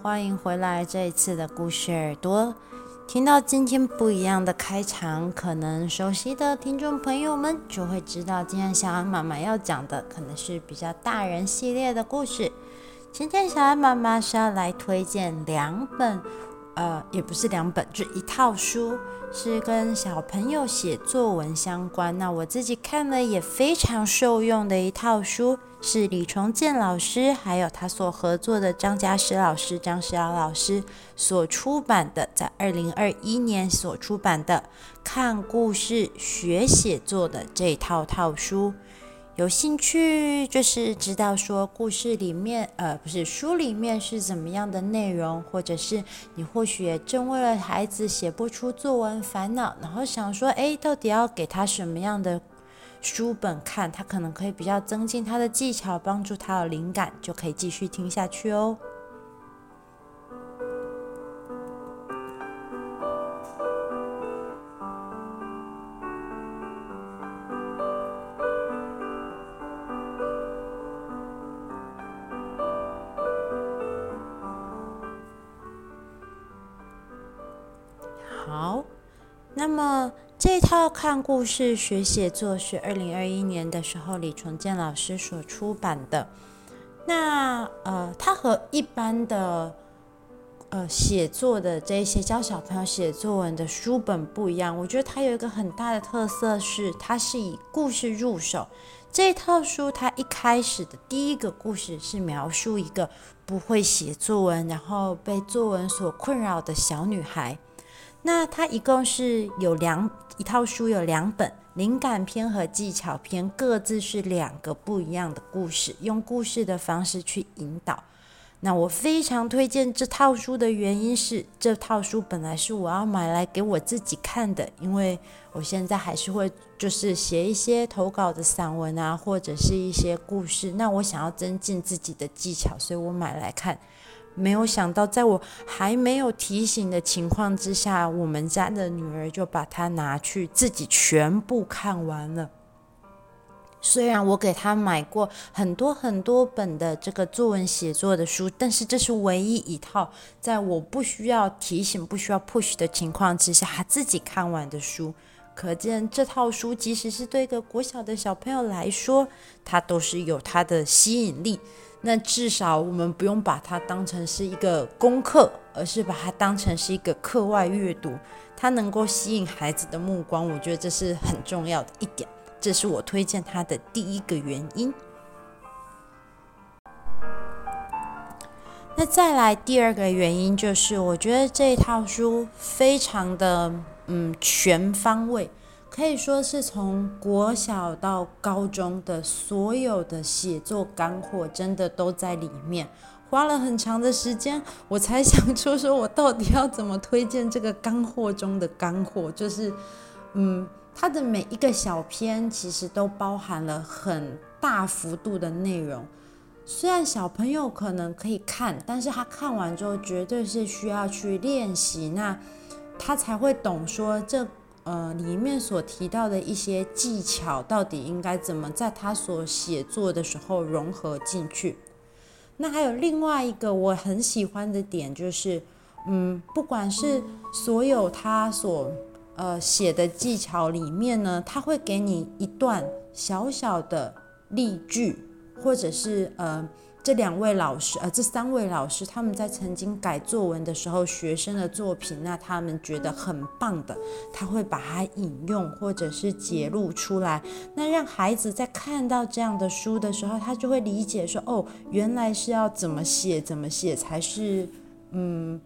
欢迎回来这一次的故事耳朵。听到今天不一样的开场，可能熟悉的听众朋友们就会知道，今天小安妈妈要讲的可能是比较大人系列的故事。今天小安妈妈是要来推荐两本。呃，也不是两本，就一套书，是跟小朋友写作文相关。那我自己看了也非常受用的一套书，是李崇建老师还有他所合作的张家诗老师、张诗尧老师所出版的，在二零二一年所出版的《看故事学写作》的这套套书。有兴趣就是知道说故事里面，呃，不是书里面是怎么样的内容，或者是你或许也正为了孩子写不出作文烦恼，然后想说，哎，到底要给他什么样的书本看，他可能可以比较增进他的技巧，帮助他有灵感，就可以继续听下去哦。看故事学写作是二零二一年的时候李崇建老师所出版的。那呃，它和一般的呃写作的这些教小朋友写作文的书本不一样，我觉得它有一个很大的特色是，它是以故事入手。这套书它一开始的第一个故事是描述一个不会写作文，然后被作文所困扰的小女孩。那它一共是有两一套书，有两本，灵感篇和技巧篇各自是两个不一样的故事，用故事的方式去引导。那我非常推荐这套书的原因是，这套书本来是我要买来给我自己看的，因为我现在还是会就是写一些投稿的散文啊，或者是一些故事，那我想要增进自己的技巧，所以我买来看。没有想到，在我还没有提醒的情况之下，我们家的女儿就把它拿去自己全部看完了。虽然我给她买过很多很多本的这个作文写作的书，但是这是唯一一套在我不需要提醒、不需要 push 的情况之下，她自己看完的书。可见这套书，即使是对一个国小的小朋友来说，它都是有它的吸引力。那至少我们不用把它当成是一个功课，而是把它当成是一个课外阅读，它能够吸引孩子的目光，我觉得这是很重要的一点，这是我推荐它的第一个原因。那再来第二个原因就是，我觉得这一套书非常的嗯全方位。可以说是从国小到高中的所有的写作干货，真的都在里面。花了很长的时间，我才想出说，我到底要怎么推荐这个干货中的干货。就是，嗯，它的每一个小篇其实都包含了很大幅度的内容。虽然小朋友可能可以看，但是他看完之后绝对是需要去练习，那他才会懂说这。呃，里面所提到的一些技巧，到底应该怎么在他所写作的时候融合进去？那还有另外一个我很喜欢的点，就是，嗯，不管是所有他所呃写的技巧里面呢，他会给你一段小小的例句，或者是呃。这两位老师，呃，这三位老师，他们在曾经改作文的时候，学生的作品，那他们觉得很棒的，他会把它引用或者是揭露出来，那让孩子在看到这样的书的时候，他就会理解说，哦，原来是要怎么写，怎么写才是，嗯。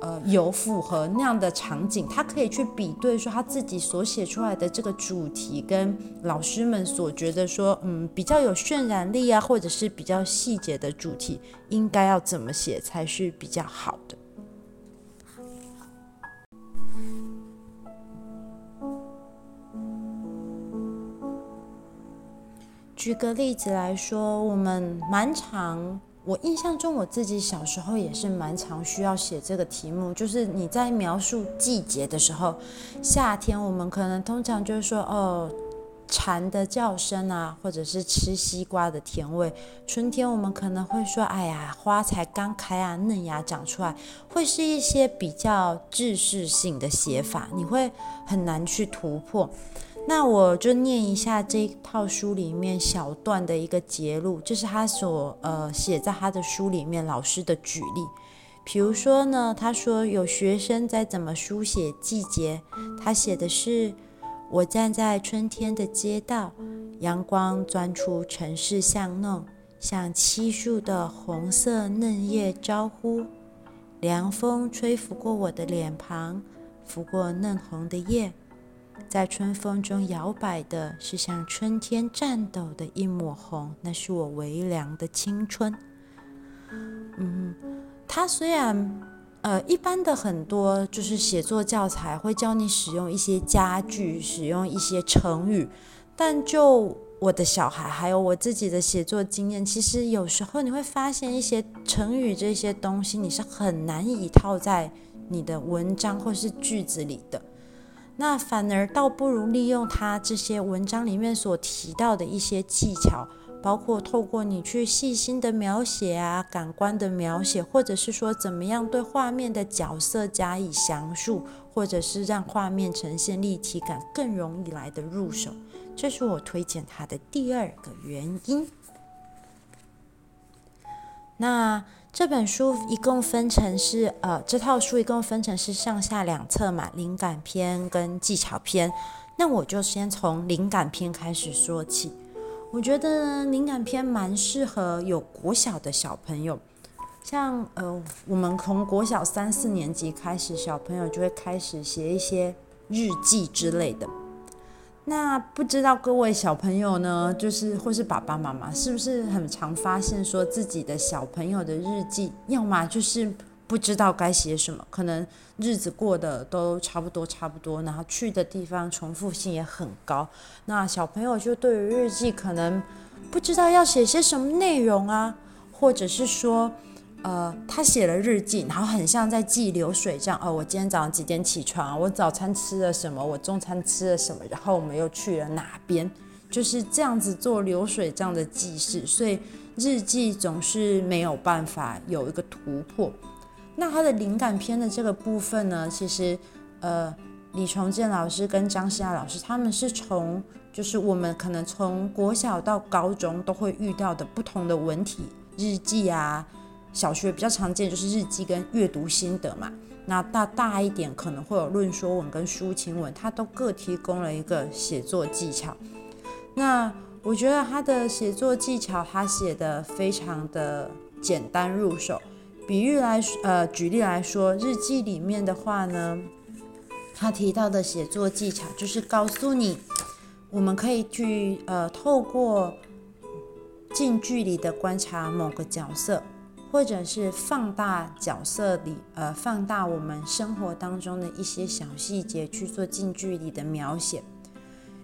呃，有符合那样的场景，他可以去比对说他自己所写出来的这个主题，跟老师们所觉得说，嗯，比较有渲染力啊，或者是比较细节的主题，应该要怎么写才是比较好的。举个例子来说，我们蛮常。我印象中，我自己小时候也是蛮常需要写这个题目，就是你在描述季节的时候，夏天我们可能通常就是说，哦，蝉的叫声啊，或者是吃西瓜的甜味。春天我们可能会说：“哎呀，花才刚开啊，嫩芽长出来。”会是一些比较制式性的写法，你会很难去突破。那我就念一下这一套书里面小段的一个节录，这是他所呃写在他的书里面老师的举例。比如说呢，他说有学生在怎么书写季节，他写的是。我站在春天的街道，阳光钻出城市巷弄，向漆树的红色嫩叶招呼。凉风吹拂过我的脸庞，拂过嫩红的叶，在春风中摇摆的是像春天颤抖的一抹红，那是我微凉的青春。嗯，他虽然。呃，一般的很多就是写作教材会教你使用一些佳句，使用一些成语，但就我的小孩还有我自己的写作经验，其实有时候你会发现一些成语这些东西，你是很难以套在你的文章或是句子里的。那反而倒不如利用他这些文章里面所提到的一些技巧。包括透过你去细心的描写啊，感官的描写，或者是说怎么样对画面的角色加以详述，或者是让画面呈现立体感更容易来的入手，这是我推荐他的第二个原因。那这本书一共分成是呃，这套书一共分成是上下两册嘛，灵感篇跟技巧篇。那我就先从灵感篇开始说起。我觉得灵感篇蛮适合有国小的小朋友，像呃，我们从国小三四年级开始，小朋友就会开始写一些日记之类的。那不知道各位小朋友呢，就是或是爸爸妈妈，是不是很常发现说自己的小朋友的日记，要么就是。不知道该写什么，可能日子过得都差不多差不多，然后去的地方重复性也很高。那小朋友就对于日记可能不知道要写些什么内容啊，或者是说，呃，他写了日记，然后很像在记流水账。哦，我今天早上几点起床？我早餐吃了什么？我中餐吃了什么？然后我们又去了哪边？就是这样子做流水账的记事，所以日记总是没有办法有一个突破。那他的灵感篇的这个部分呢，其实，呃，李崇建老师跟张诗雅老师他们是从，就是我们可能从国小到高中都会遇到的不同的文体日记啊，小学比较常见就是日记跟阅读心得嘛，那大大一点可能会有论说文跟抒情文，他都各提供了一个写作技巧。那我觉得他的写作技巧，他写的非常的简单入手。比喻来，呃，举例来说，日记里面的话呢，他提到的写作技巧就是告诉你，我们可以去，呃，透过近距离的观察某个角色，或者是放大角色里，呃，放大我们生活当中的一些小细节去做近距离的描写。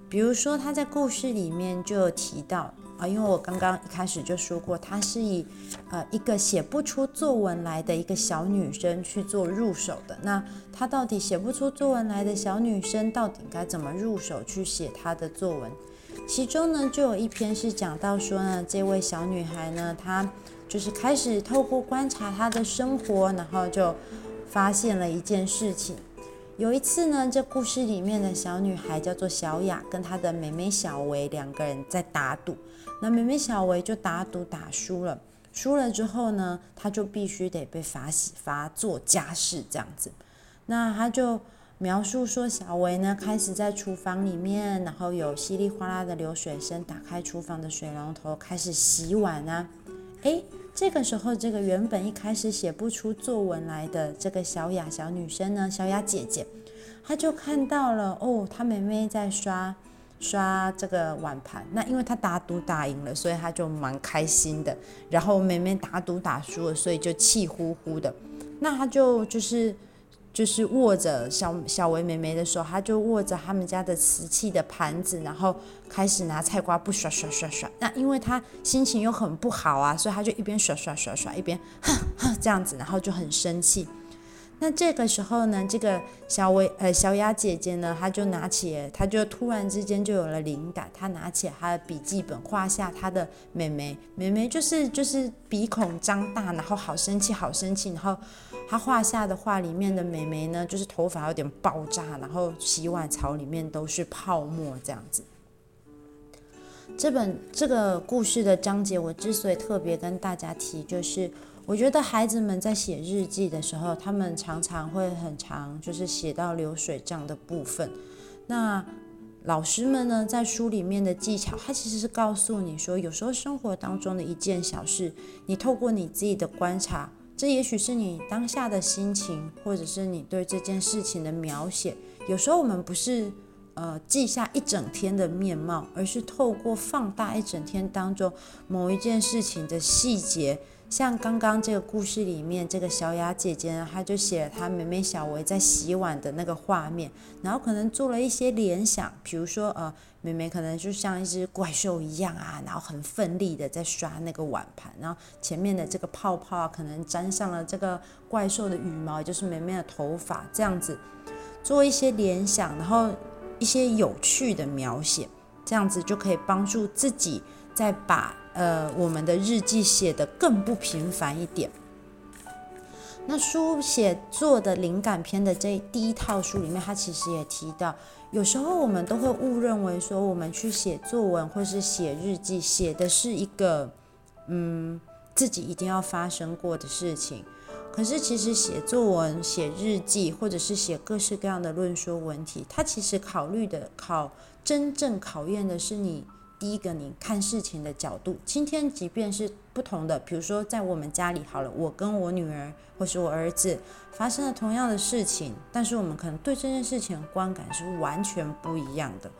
比如说，他在故事里面就有提到。啊，因为我刚刚一开始就说过，她是以呃一个写不出作文来的一个小女生去做入手的。那她到底写不出作文来的小女生，到底该怎么入手去写她的作文？其中呢，就有一篇是讲到说呢，这位小女孩呢，她就是开始透过观察她的生活，然后就发现了一件事情。有一次呢，这故事里面的小女孩叫做小雅，跟她的妹妹小维两个人在打赌。那妹妹小维就打赌打输了，输了之后呢，她就必须得被罚洗罚做家事这样子。那她就描述说，小维呢开始在厨房里面，然后有稀里哗啦的流水声，打开厨房的水龙头开始洗碗啊。诶，这个时候，这个原本一开始写不出作文来的这个小雅小女生呢，小雅姐姐，她就看到了哦，她妹妹在刷。刷这个碗盘，那因为她打赌打赢了，所以她就蛮开心的。然后妹妹打赌打输了，所以就气呼呼的。那她就就是就是握着小小维妹妹的手，她就握着他们家的瓷器的盘子，然后开始拿菜瓜布刷刷刷刷。那因为她心情又很不好啊，所以她就一边刷刷刷刷，一边哼哼这样子，然后就很生气。那这个时候呢，这个小薇呃小雅姐姐呢，她就拿起，她就突然之间就有了灵感，她拿起她的笔记本，画下她的妹妹，妹妹就是就是鼻孔张大，然后好生气，好生气，然后她画下的画里面的妹妹呢，就是头发有点爆炸，然后洗碗槽里面都是泡沫这样子。这本这个故事的章节，我之所以特别跟大家提，就是我觉得孩子们在写日记的时候，他们常常会很长，就是写到流水账的部分。那老师们呢，在书里面的技巧，他其实是告诉你说，有时候生活当中的一件小事，你透过你自己的观察，这也许是你当下的心情，或者是你对这件事情的描写。有时候我们不是。呃，记下一整天的面貌，而是透过放大一整天当中某一件事情的细节，像刚刚这个故事里面，这个小雅姐姐呢，她就写了她妹妹小薇在洗碗的那个画面，然后可能做了一些联想，比如说呃，妹妹可能就像一只怪兽一样啊，然后很奋力的在刷那个碗盘，然后前面的这个泡泡啊，可能沾上了这个怪兽的羽毛，也就是妹妹的头发，这样子做一些联想，然后。一些有趣的描写，这样子就可以帮助自己再把呃我们的日记写得更不平凡一点。那书写作的灵感篇的这第一套书里面，它其实也提到，有时候我们都会误认为说，我们去写作文或是写日记，写的是一个嗯自己一定要发生过的事情。可是，其实写作文、写日记，或者是写各式各样的论说文体，它其实考虑的考真正考验的是你第一个你看事情的角度。今天即便是不同的，比如说在我们家里好了，我跟我女儿或是我儿子发生了同样的事情，但是我们可能对这件事情的观感是完全不一样的。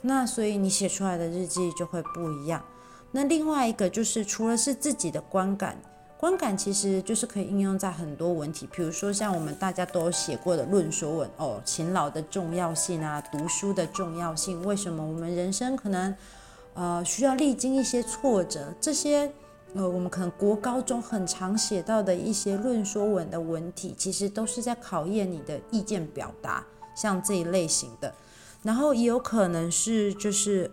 那所以你写出来的日记就会不一样。那另外一个就是除了是自己的观感。观感其实就是可以应用在很多文体，比如说像我们大家都写过的论说文哦，勤劳的重要性啊，读书的重要性，为什么我们人生可能呃需要历经一些挫折，这些呃我们可能国高中很常写到的一些论说文的文体，其实都是在考验你的意见表达，像这一类型的，然后也有可能是就是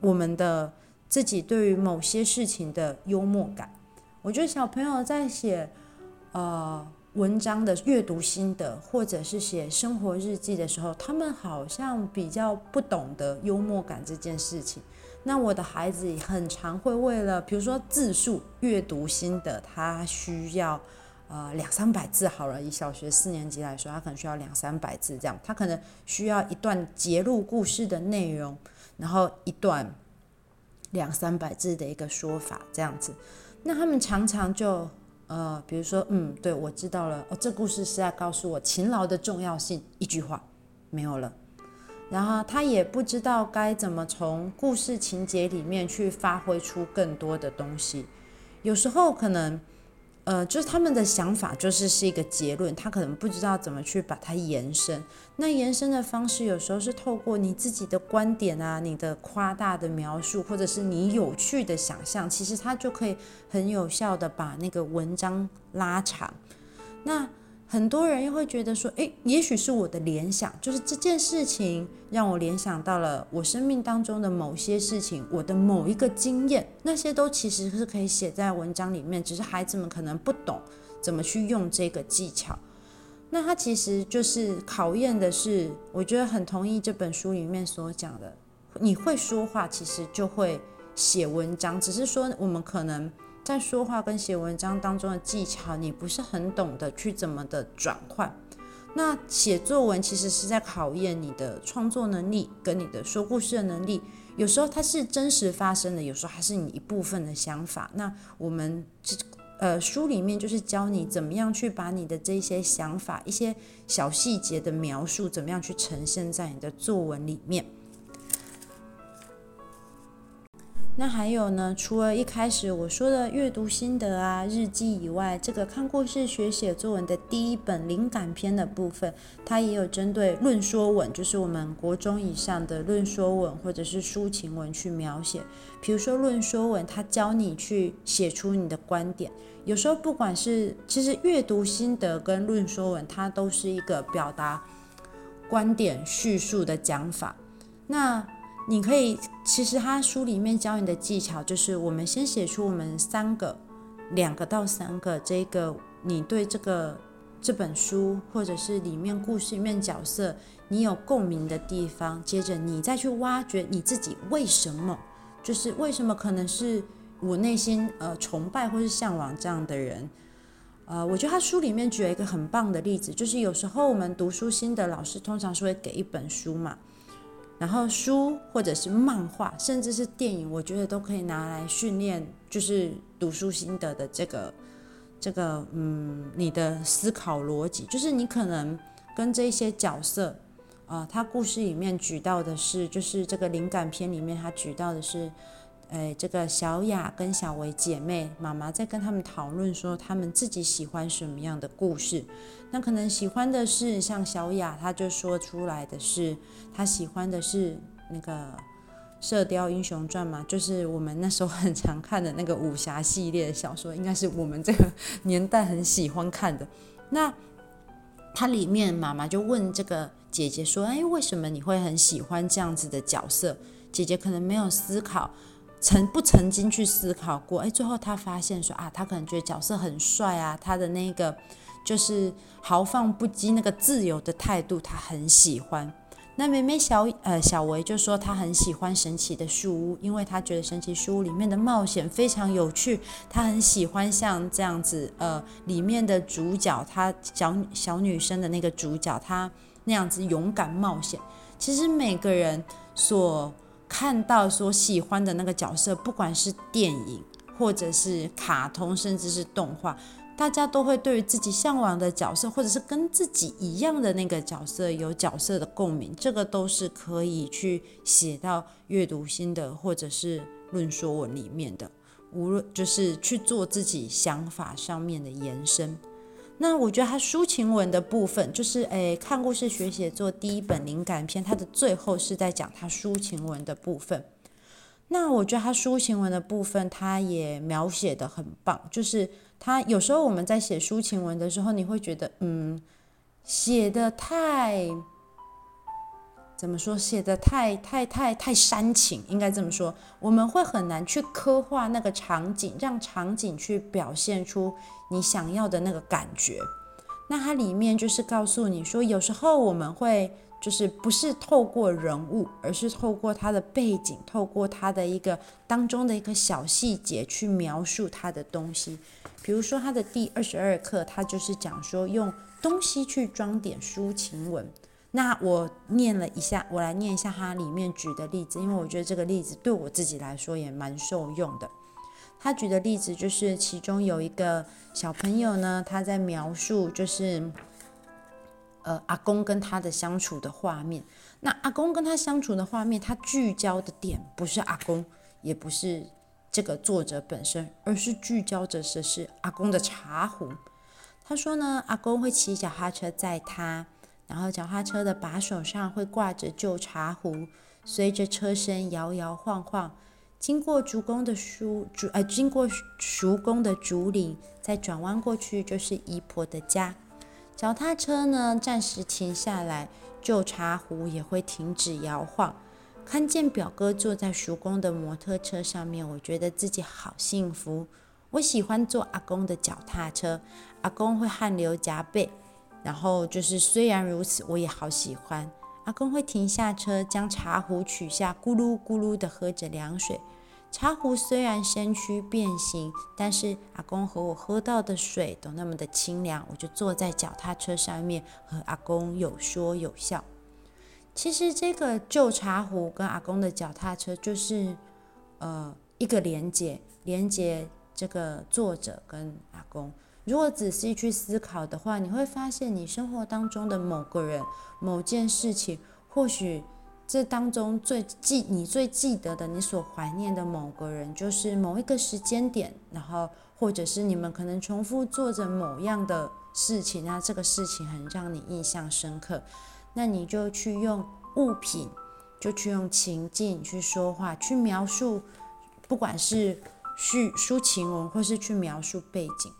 我们的自己对于某些事情的幽默感。我觉得小朋友在写呃文章的阅读心得，或者是写生活日记的时候，他们好像比较不懂得幽默感这件事情。那我的孩子很常会为了，比如说字数阅读心得，他需要呃两三百字好了，以小学四年级来说，他可能需要两三百字这样，他可能需要一段节录故事的内容，然后一段两三百字的一个说法这样子。那他们常常就，呃，比如说，嗯，对，我知道了，哦，这故事是在告诉我勤劳的重要性，一句话，没有了。然后他也不知道该怎么从故事情节里面去发挥出更多的东西，有时候可能。呃，就是他们的想法就是是一个结论，他可能不知道怎么去把它延伸。那延伸的方式有时候是透过你自己的观点啊，你的夸大的描述，或者是你有趣的想象，其实他就可以很有效的把那个文章拉长。那很多人又会觉得说，诶，也许是我的联想，就是这件事情让我联想到了我生命当中的某些事情，我的某一个经验，那些都其实是可以写在文章里面，只是孩子们可能不懂怎么去用这个技巧。那他其实就是考验的是，我觉得很同意这本书里面所讲的，你会说话，其实就会写文章，只是说我们可能。在说话跟写文章当中的技巧，你不是很懂得去怎么的转换。那写作文其实是在考验你的创作能力跟你的说故事的能力。有时候它是真实发生的，有时候还是你一部分的想法。那我们这呃书里面就是教你怎么样去把你的这些想法、一些小细节的描述，怎么样去呈现在你的作文里面。那还有呢？除了一开始我说的阅读心得啊、日记以外，这个看故事学写作文的第一本灵感篇的部分，它也有针对论说文，就是我们国中以上的论说文或者是抒情文去描写。比如说论说文，它教你去写出你的观点。有时候不管是其实阅读心得跟论说文，它都是一个表达观点叙述的讲法。那你可以，其实他书里面教你的技巧就是，我们先写出我们三个、两个到三个这个你对这个这本书或者是里面故事里面角色你有共鸣的地方，接着你再去挖掘你自己为什么，就是为什么可能是我内心呃崇拜或是向往这样的人。呃，我觉得他书里面举了一个很棒的例子，就是有时候我们读书心得老师通常是会给一本书嘛。然后书或者是漫画，甚至是电影，我觉得都可以拿来训练，就是读书心得的这个这个嗯，你的思考逻辑，就是你可能跟这些角色，啊、呃，他故事里面举到的是，就是这个灵感片里面他举到的是。哎，这个小雅跟小薇姐妹，妈妈在跟他们讨论说，他们自己喜欢什么样的故事。那可能喜欢的是像小雅，她就说出来的是，她喜欢的是那个《射雕英雄传》嘛，就是我们那时候很常看的那个武侠系列的小说，应该是我们这个 年代很喜欢看的。那它里面妈妈就问这个姐姐说：“哎，为什么你会很喜欢这样子的角色？”姐姐可能没有思考。曾不曾经去思考过？哎，最后他发现说啊，他可能觉得角色很帅啊，他的那个就是豪放不羁那个自由的态度，他很喜欢。那妹妹小呃小维就说他很喜欢神奇的树屋，因为他觉得神奇树屋里面的冒险非常有趣，他很喜欢像这样子呃里面的主角，他小小女生的那个主角，她那样子勇敢冒险。其实每个人所看到所喜欢的那个角色，不管是电影，或者是卡通，甚至是动画，大家都会对于自己向往的角色，或者是跟自己一样的那个角色有角色的共鸣，这个都是可以去写到阅读心得或者是论说文里面的，无论就是去做自己想法上面的延伸。那我觉得他抒情文的部分，就是诶，看故事学写作第一本灵感篇，他的最后是在讲他抒情文的部分。那我觉得他抒情文的部分，他也描写的很棒。就是他有时候我们在写抒情文的时候，你会觉得，嗯，写的太。怎么说？写的太太太太煽情，应该这么说，我们会很难去刻画那个场景，让场景去表现出你想要的那个感觉。那它里面就是告诉你说，有时候我们会就是不是透过人物，而是透过它的背景，透过它的一个当中的一个小细节去描述它的东西。比如说它的第二十二课，它就是讲说用东西去装点抒情文。那我念了一下，我来念一下它里面举的例子，因为我觉得这个例子对我自己来说也蛮受用的。他举的例子就是其中有一个小朋友呢，他在描述就是，呃，阿公跟他的相处的画面。那阿公跟他相处的画面，他聚焦的点不是阿公，也不是这个作者本身，而是聚焦着的是阿公的茶壶。他说呢，阿公会骑小哈车载他。然后脚踏车的把手上会挂着旧茶壶，随着车身摇摇晃晃，经过竹工的树竹呃，经过熟工的竹林，再转弯过去就是姨婆的家。脚踏车呢，暂时停下来，旧茶壶也会停止摇晃。看见表哥坐在熟工的摩托车上面，我觉得自己好幸福。我喜欢坐阿公的脚踏车，阿公会汗流浃背。然后就是，虽然如此，我也好喜欢。阿公会停下车，将茶壶取下，咕噜咕噜地喝着凉水。茶壶虽然身躯变形，但是阿公和我喝到的水都那么的清凉。我就坐在脚踏车上面，和阿公有说有笑。其实这个旧茶壶跟阿公的脚踏车，就是呃一个连接，连接这个作者跟阿公。如果仔细去思考的话，你会发现你生活当中的某个人、某件事情，或许这当中最记你最记得的，你所怀念的某个人，就是某一个时间点，然后或者是你们可能重复做着某样的事情，那这个事情很让你印象深刻，那你就去用物品，就去用情境去说话，去描述，不管是叙抒情文，或是去描述背景。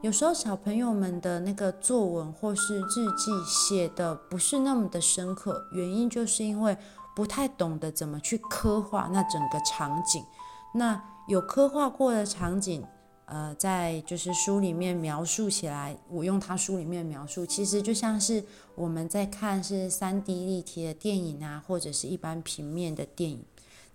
有时候小朋友们的那个作文或是日记写的不是那么的深刻，原因就是因为不太懂得怎么去刻画那整个场景。那有刻画过的场景，呃，在就是书里面描述起来，我用他书里面描述，其实就像是我们在看是 3D 立体的电影啊，或者是一般平面的电影。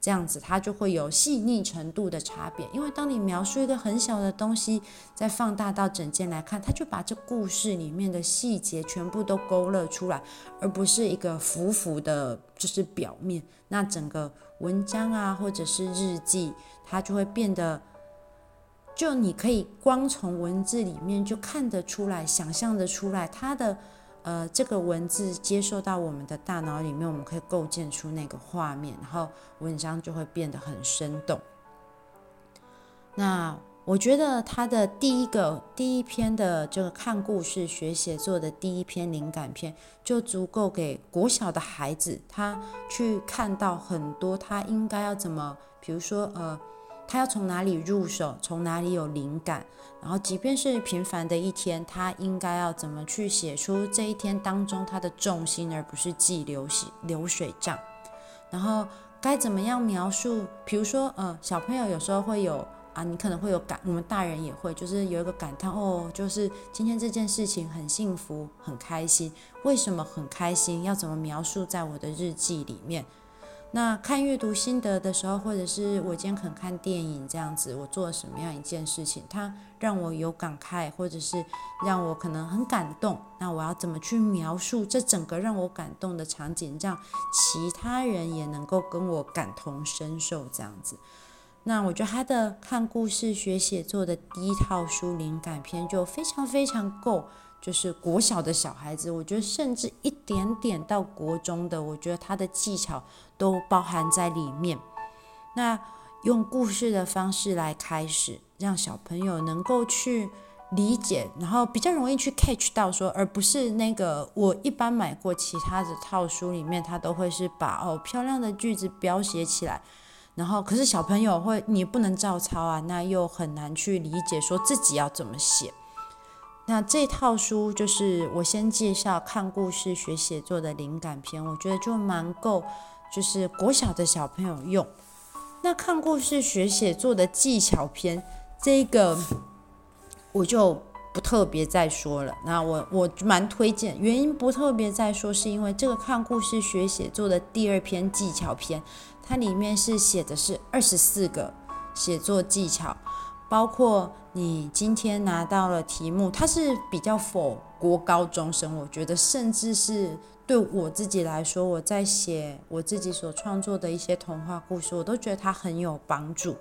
这样子，它就会有细腻程度的差别。因为当你描述一个很小的东西，再放大到整件来看，它就把这故事里面的细节全部都勾勒出来，而不是一个浮浮的，就是表面。那整个文章啊，或者是日记，它就会变得，就你可以光从文字里面就看得出来，想象得出来它的。呃，这个文字接受到我们的大脑里面，我们可以构建出那个画面，然后文章就会变得很生动。那我觉得他的第一个第一篇的这个看故事学写作的第一篇灵感篇，就足够给国小的孩子他去看到很多他应该要怎么，比如说呃。他要从哪里入手？从哪里有灵感？然后，即便是平凡的一天，他应该要怎么去写出这一天当中他的重心，而不是记流水流水账？然后该怎么样描述？比如说，呃，小朋友有时候会有啊，你可能会有感，我们大人也会，就是有一个感叹哦，就是今天这件事情很幸福、很开心。为什么很开心？要怎么描述在我的日记里面？那看阅读心得的时候，或者是我今天可能看电影这样子，我做了什么样一件事情，它让我有感慨，或者是让我可能很感动。那我要怎么去描述这整个让我感动的场景，让其他人也能够跟我感同身受这样子？那我觉得他的看故事学写作的第一套书灵感篇就非常非常够。就是国小的小孩子，我觉得甚至一点点到国中的，我觉得他的技巧都包含在里面。那用故事的方式来开始，让小朋友能够去理解，然后比较容易去 catch 到说，而不是那个我一般买过其他的套书里面，他都会是把哦漂亮的句子标写起来，然后可是小朋友会你不能照抄啊，那又很难去理解说自己要怎么写。那这套书就是我先介绍看故事学写作的灵感篇，我觉得就蛮够，就是国小的小朋友用。那看故事学写作的技巧篇，这个我就不特别再说了。那我我蛮推荐，原因不特别再说，是因为这个看故事学写作的第二篇技巧篇，它里面是写的是二十四个写作技巧。包括你今天拿到了题目，它是比较否国高中生，我觉得甚至是对我自己来说，我在写我自己所创作的一些童话故事，我都觉得它很有帮助。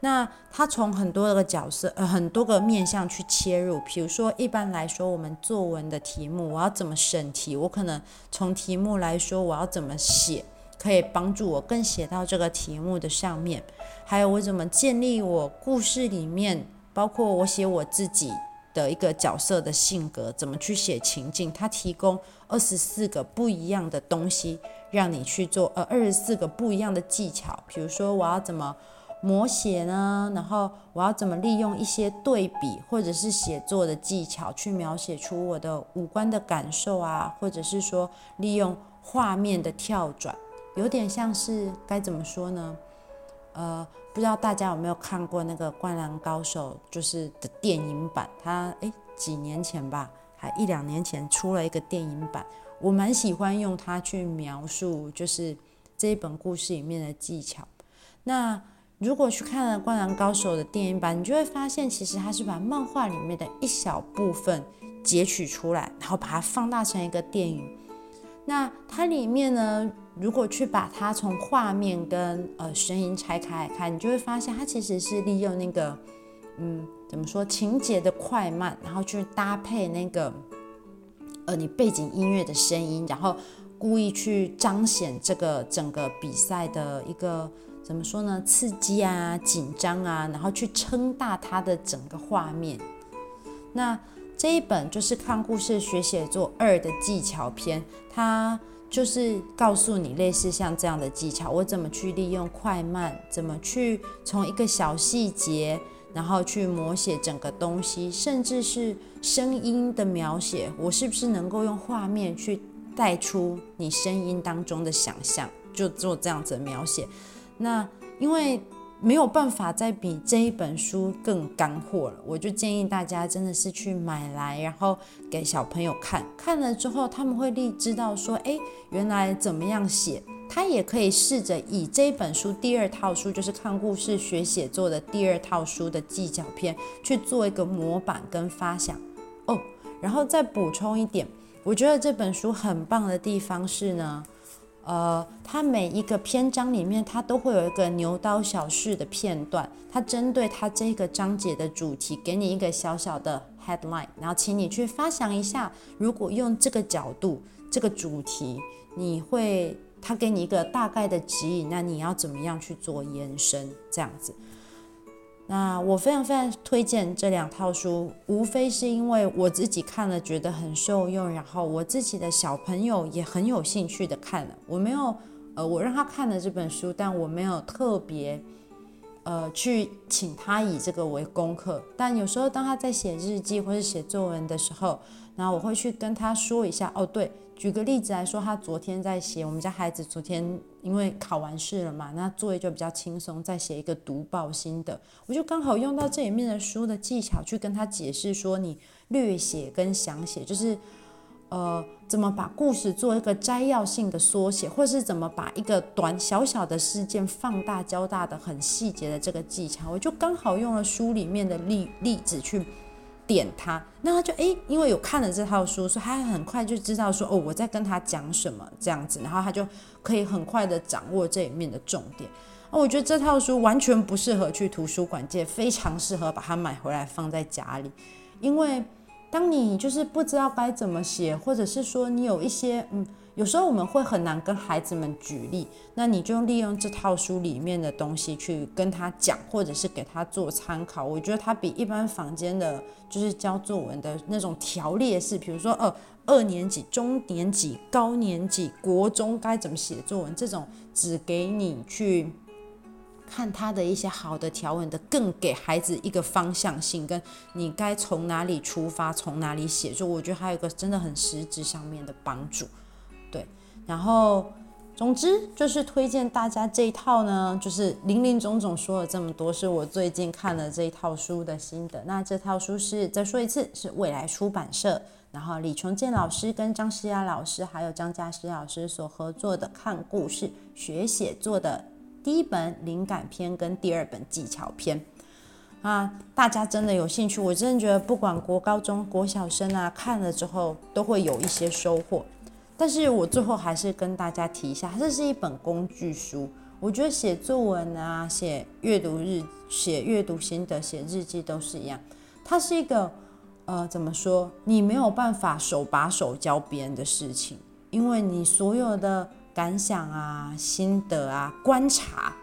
那它从很多个角色，呃，很多个面向去切入，比如说一般来说，我们作文的题目，我要怎么审题，我可能从题目来说，我要怎么写。可以帮助我更写到这个题目的上面，还有我怎么建立我故事里面，包括我写我自己的一个角色的性格，怎么去写情境，它提供二十四个不一样的东西让你去做，呃，二十四个不一样的技巧，比如说我要怎么摹写呢？然后我要怎么利用一些对比或者是写作的技巧去描写出我的五官的感受啊，或者是说利用画面的跳转。有点像是该怎么说呢？呃，不知道大家有没有看过那个《灌篮高手》就是的电影版？它诶几年前吧，还一两年前出了一个电影版。我蛮喜欢用它去描述，就是这一本故事里面的技巧。那如果去看了《灌篮高手》的电影版，你就会发现，其实它是把漫画里面的一小部分截取出来，然后把它放大成一个电影。那它里面呢，如果去把它从画面跟呃声音拆开来看，你就会发现它其实是利用那个嗯怎么说情节的快慢，然后去搭配那个呃你背景音乐的声音，然后故意去彰显这个整个比赛的一个怎么说呢？刺激啊，紧张啊，然后去撑大它的整个画面。那这一本就是看故事学写作二的技巧篇，它就是告诉你类似像这样的技巧，我怎么去利用快慢，怎么去从一个小细节，然后去描写整个东西，甚至是声音的描写，我是不是能够用画面去带出你声音当中的想象，就做这样子的描写。那因为。没有办法再比这一本书更干货了，我就建议大家真的是去买来，然后给小朋友看，看了之后他们会立知道说，哎，原来怎么样写，他也可以试着以这本书第二套书，就是看故事学写作的第二套书的技巧篇去做一个模板跟发想哦，然后再补充一点，我觉得这本书很棒的地方是呢。呃，它每一个篇章里面，它都会有一个牛刀小试的片段，它针对它这个章节的主题，给你一个小小的 headline，然后请你去发想一下，如果用这个角度、这个主题，你会，它给你一个大概的指引，那你要怎么样去做延伸，这样子。那我非常非常推荐这两套书，无非是因为我自己看了觉得很受用，然后我自己的小朋友也很有兴趣的看了。我没有，呃，我让他看了这本书，但我没有特别，呃，去请他以这个为功课。但有时候当他在写日记或是写作文的时候，然后我会去跟他说一下，哦，对。举个例子来说，他昨天在写，我们家孩子昨天因为考完试了嘛，那作业就比较轻松，在写一个读报心得，我就刚好用到这里面的书的技巧去跟他解释说，你略写跟详写，就是呃怎么把故事做一个摘要性的缩写，或是怎么把一个短小小的事件放大交大的很细节的这个技巧，我就刚好用了书里面的例例子去。点他，那他就诶，因为有看了这套书，所以他很快就知道说哦，我在跟他讲什么这样子，然后他就可以很快的掌握这里面的重点。哦，我觉得这套书完全不适合去图书馆借，非常适合把它买回来放在家里，因为当你就是不知道该怎么写，或者是说你有一些嗯。有时候我们会很难跟孩子们举例，那你就利用这套书里面的东西去跟他讲，或者是给他做参考。我觉得他比一般坊间的，就是教作文的那种条列式，比如说，呃，二年级、中年级、高年级、国中该怎么写作文，这种只给你去看他的一些好的条文的，更给孩子一个方向性，跟你该从哪里出发，从哪里写作。我觉得还有一个真的很实质上面的帮助。对，然后总之就是推荐大家这一套呢，就是林林总总说了这么多，是我最近看了这一套书的心得。那这套书是再说一次，是未来出版社，然后李崇建老师跟张诗雅老师还有张嘉诗老师所合作的看故事学写作的第一本灵感篇跟第二本技巧篇啊，大家真的有兴趣，我真的觉得不管国高中国小生啊，看了之后都会有一些收获。但是我最后还是跟大家提一下，这是一本工具书。我觉得写作文啊，写阅读日、写阅读心得、写日记都是一样。它是一个，呃，怎么说？你没有办法手把手教别人的事情，因为你所有的感想啊、心得啊、观察，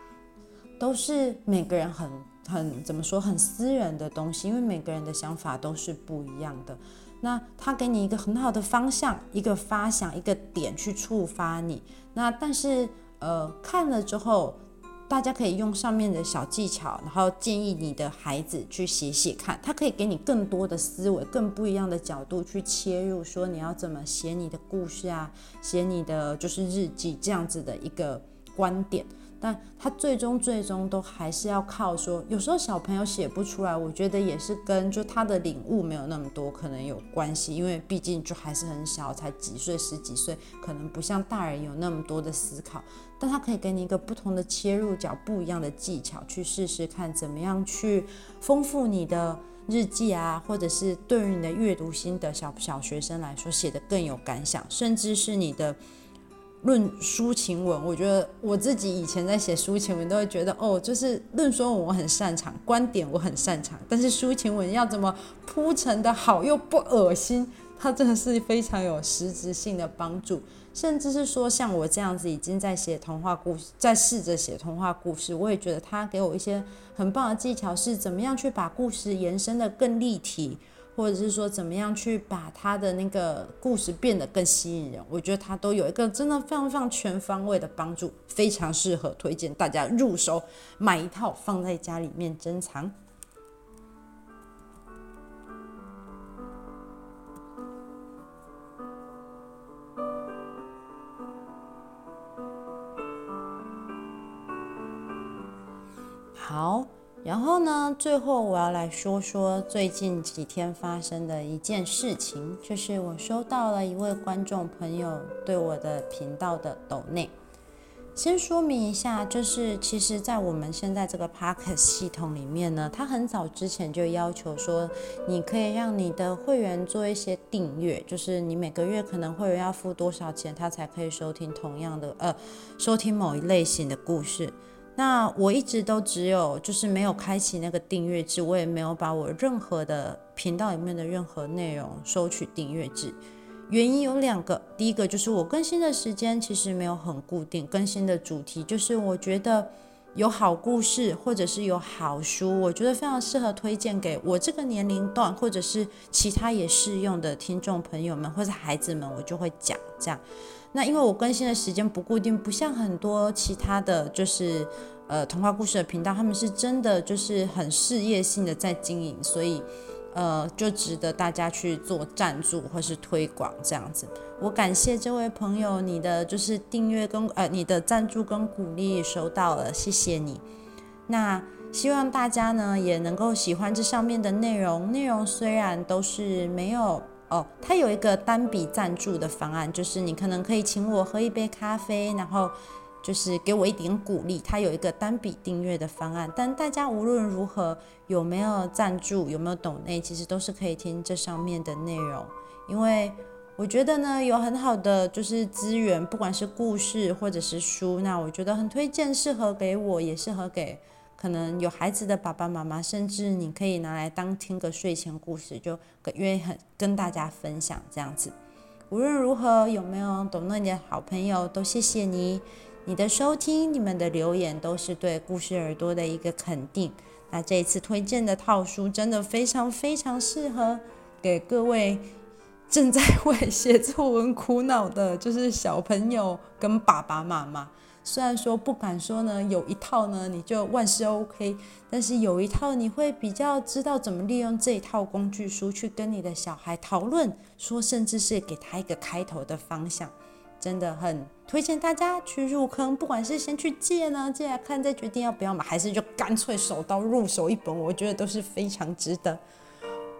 都是每个人很很怎么说很私人的东西，因为每个人的想法都是不一样的。那他给你一个很好的方向，一个发想，一个点去触发你。那但是呃看了之后，大家可以用上面的小技巧，然后建议你的孩子去写写看，他可以给你更多的思维，更不一样的角度去切入，说你要怎么写你的故事啊，写你的就是日记这样子的一个观点。但他最终最终都还是要靠说，有时候小朋友写不出来，我觉得也是跟就他的领悟没有那么多可能有关系，因为毕竟就还是很小，才几岁十几岁，可能不像大人有那么多的思考。但他可以给你一个不同的切入角，不一样的技巧去试试看，怎么样去丰富你的日记啊，或者是对于你的阅读心得，小小学生来说写的更有感想，甚至是你的。论抒情文，我觉得我自己以前在写抒情文，都会觉得哦，就是论说文我很擅长，观点我很擅长，但是抒情文要怎么铺陈的好又不恶心，它真的是非常有实质性的帮助。甚至是说，像我这样子已经在写童话故事，在试着写童话故事，我也觉得他给我一些很棒的技巧，是怎么样去把故事延伸得更立体，或者是说怎么样去把他的那个故事变得更吸引人。我觉得他都有一个真的非常非常全方位的帮助，非常适合推荐大家入手买一套放在家里面珍藏。好，然后呢，最后我要来说说最近几天发生的一件事情，就是我收到了一位观众朋友对我的频道的抖内。先说明一下，就是其实，在我们现在这个 Podcast 系统里面呢，他很早之前就要求说，你可以让你的会员做一些订阅，就是你每个月可能会员要付多少钱，他才可以收听同样的呃，收听某一类型的故事。那我一直都只有就是没有开启那个订阅制，我也没有把我任何的频道里面的任何内容收取订阅制。原因有两个，第一个就是我更新的时间其实没有很固定，更新的主题就是我觉得有好故事或者是有好书，我觉得非常适合推荐给我这个年龄段或者是其他也适用的听众朋友们或者孩子们，我就会讲这样。那因为我更新的时间不固定，不像很多其他的就是呃童话故事的频道，他们是真的就是很事业性的在经营，所以呃就值得大家去做赞助或是推广这样子。我感谢这位朋友，你的就是订阅跟呃你的赞助跟鼓励收到了，谢谢你。那希望大家呢也能够喜欢这上面的内容，内容虽然都是没有。哦，他有一个单笔赞助的方案，就是你可能可以请我喝一杯咖啡，然后就是给我一点鼓励。他有一个单笔订阅的方案，但大家无论如何有没有赞助，有没有懂内，其实都是可以听这上面的内容。因为我觉得呢，有很好的就是资源，不管是故事或者是书，那我觉得很推荐，适合给我，也适合给。可能有孩子的爸爸妈妈，甚至你可以拿来当听个睡前故事，就愿意很跟大家分享这样子。无论如何，有没有懂那点好朋友，都谢谢你，你的收听，你们的留言都是对故事耳朵的一个肯定。那这一次推荐的套书真的非常非常适合给各位 正在 为写作文苦恼的，就是小朋友跟爸爸妈妈。虽然说不敢说呢，有一套呢你就万事 OK，但是有一套你会比较知道怎么利用这一套工具书去跟你的小孩讨论，说甚至是给他一个开头的方向，真的很推荐大家去入坑，不管是先去借呢，借来看再决定要不要买，还是就干脆手刀入手一本，我觉得都是非常值得。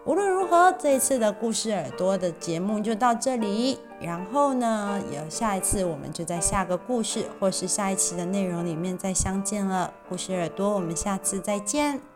无论如何，这一次的故事耳朵的节目就到这里。然后呢，有下一次我们就在下个故事或是下一期的内容里面再相见了。故事耳朵，我们下次再见。